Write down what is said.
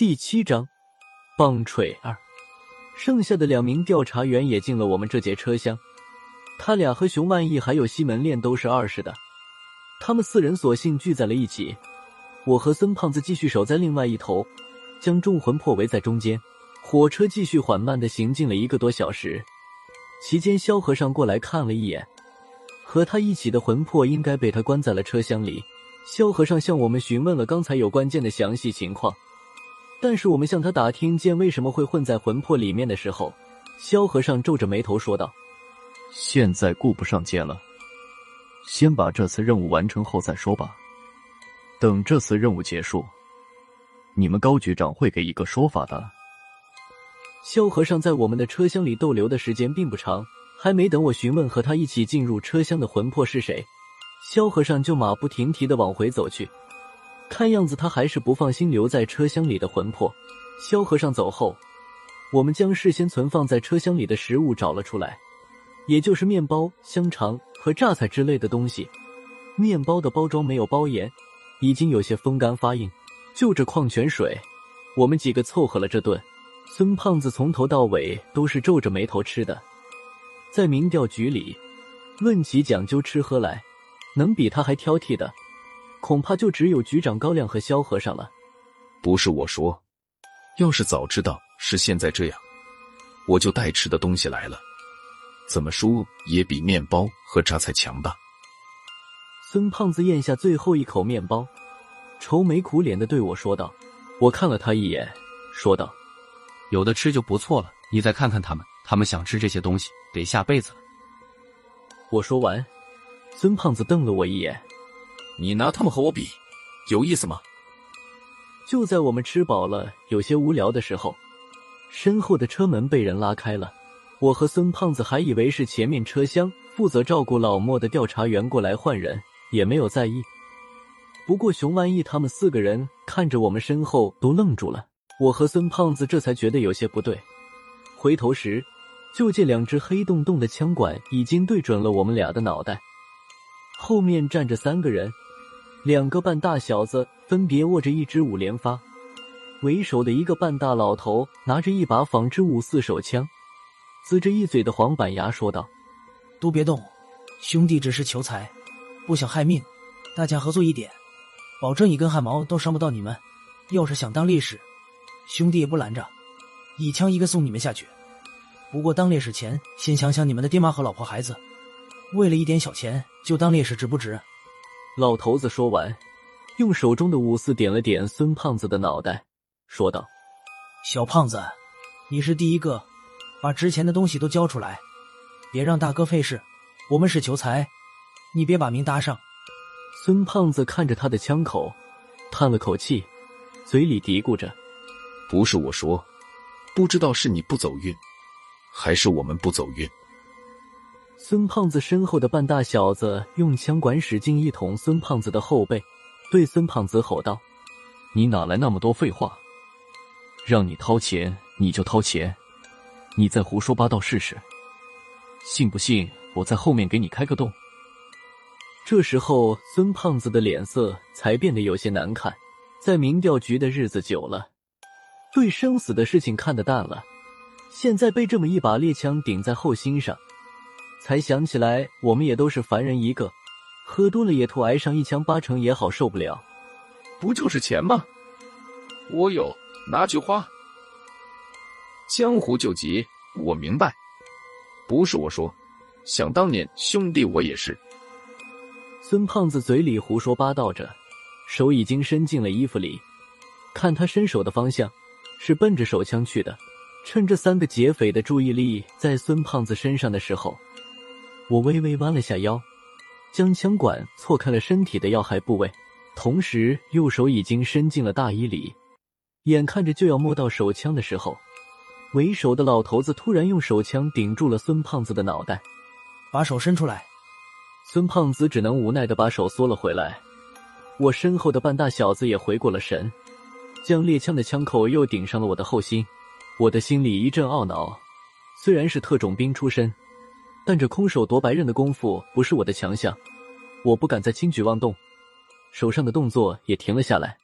第七章棒槌二。剩下的两名调查员也进了我们这节车厢。他俩和熊万义还有西门烈都是二十的，他们四人索性聚在了一起。我和孙胖子继续守在另外一头，将众魂魄围在中间。火车继续缓慢的行进了一个多小时，期间萧和尚过来看了一眼，和他一起的魂魄应该被他关在了车厢里。萧和尚向我们询问了刚才有关键的详细情况。但是我们向他打听剑为什么会混在魂魄里面的时候，萧和尚皱着眉头说道：“现在顾不上剑了，先把这次任务完成后再说吧。等这次任务结束，你们高局长会给一个说法的。”萧和尚在我们的车厢里逗留的时间并不长，还没等我询问和他一起进入车厢的魂魄是谁，萧和尚就马不停蹄的往回走去。看样子他还是不放心留在车厢里的魂魄。萧和尚走后，我们将事先存放在车厢里的食物找了出来，也就是面包、香肠和榨菜之类的东西。面包的包装没有包严，已经有些风干发硬。就着矿泉水，我们几个凑合了这顿。孙胖子从头到尾都是皱着眉头吃的。在民调局里，论起讲究吃喝来，能比他还挑剔的。恐怕就只有局长高亮和萧和尚了。不是我说，要是早知道是现在这样，我就带吃的东西来了。怎么说也比面包和榨菜强吧？孙胖子咽下最后一口面包，愁眉苦脸的对我说道：“我看了他一眼，说道：有的吃就不错了。你再看看他们，他们想吃这些东西，得下辈子了。”我说完，孙胖子瞪了我一眼。你拿他们和我比，有意思吗？就在我们吃饱了、有些无聊的时候，身后的车门被人拉开了。我和孙胖子还以为是前面车厢负责照顾老莫的调查员过来换人，也没有在意。不过熊万义他们四个人看着我们身后都愣住了，我和孙胖子这才觉得有些不对。回头时，就见两只黑洞洞的枪管已经对准了我们俩的脑袋，后面站着三个人。两个半大小子分别握着一支五连发，为首的一个半大老头拿着一把仿制五四手枪，呲着一嘴的黄板牙说道：“都别动，兄弟只是求财，不想害命，大家合作一点，保证一根汗毛都伤不到你们。要是想当烈士，兄弟也不拦着，一枪一个送你们下去。不过当烈士前，先想想你们的爹妈和老婆孩子，为了一点小钱就当烈士值不值？”老头子说完，用手中的五四点了点孙胖子的脑袋，说道：“小胖子，你是第一个，把值钱的东西都交出来，别让大哥费事。我们是求财，你别把名搭上。”孙胖子看着他的枪口，叹了口气，嘴里嘀咕着：“不是我说，不知道是你不走运，还是我们不走运。”孙胖子身后的半大小子用枪管使劲一捅孙胖子的后背，对孙胖子吼道：“你哪来那么多废话？让你掏钱你就掏钱，你再胡说八道试试，信不信我在后面给你开个洞？”这时候，孙胖子的脸色才变得有些难看。在民调局的日子久了，对生死的事情看得淡了，现在被这么一把猎枪顶在后心上。才想起来，我们也都是凡人一个，喝多了野兔挨上一枪，八成也好受不了。不就是钱吗？我有，拿去花。江湖救急，我明白。不是我说，想当年兄弟我也是。孙胖子嘴里胡说八道着，手已经伸进了衣服里，看他伸手的方向，是奔着手枪去的。趁着三个劫匪的注意力在孙胖子身上的时候。我微微弯了下腰，将枪管错开了身体的要害部位，同时右手已经伸进了大衣里，眼看着就要摸到手枪的时候，为首的老头子突然用手枪顶住了孙胖子的脑袋，把手伸出来。孙胖子只能无奈的把手缩了回来。我身后的半大小子也回过了神，将猎枪的枪口又顶上了我的后心。我的心里一阵懊恼，虽然是特种兵出身。但这空手夺白刃的功夫不是我的强项，我不敢再轻举妄动，手上的动作也停了下来。